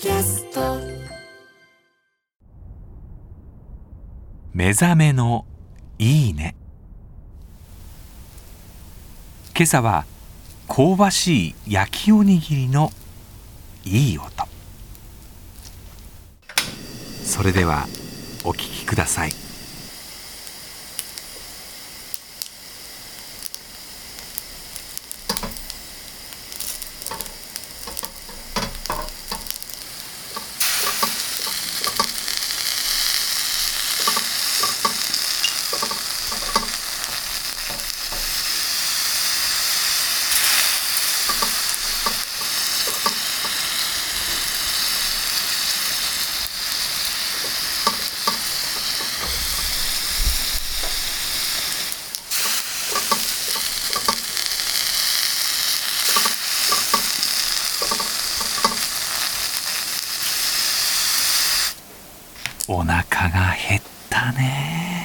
キャスト。目覚めのいいね。今朝は香ばしい焼きおにぎりのいい音。それではお聴きください。お腹が減ったね。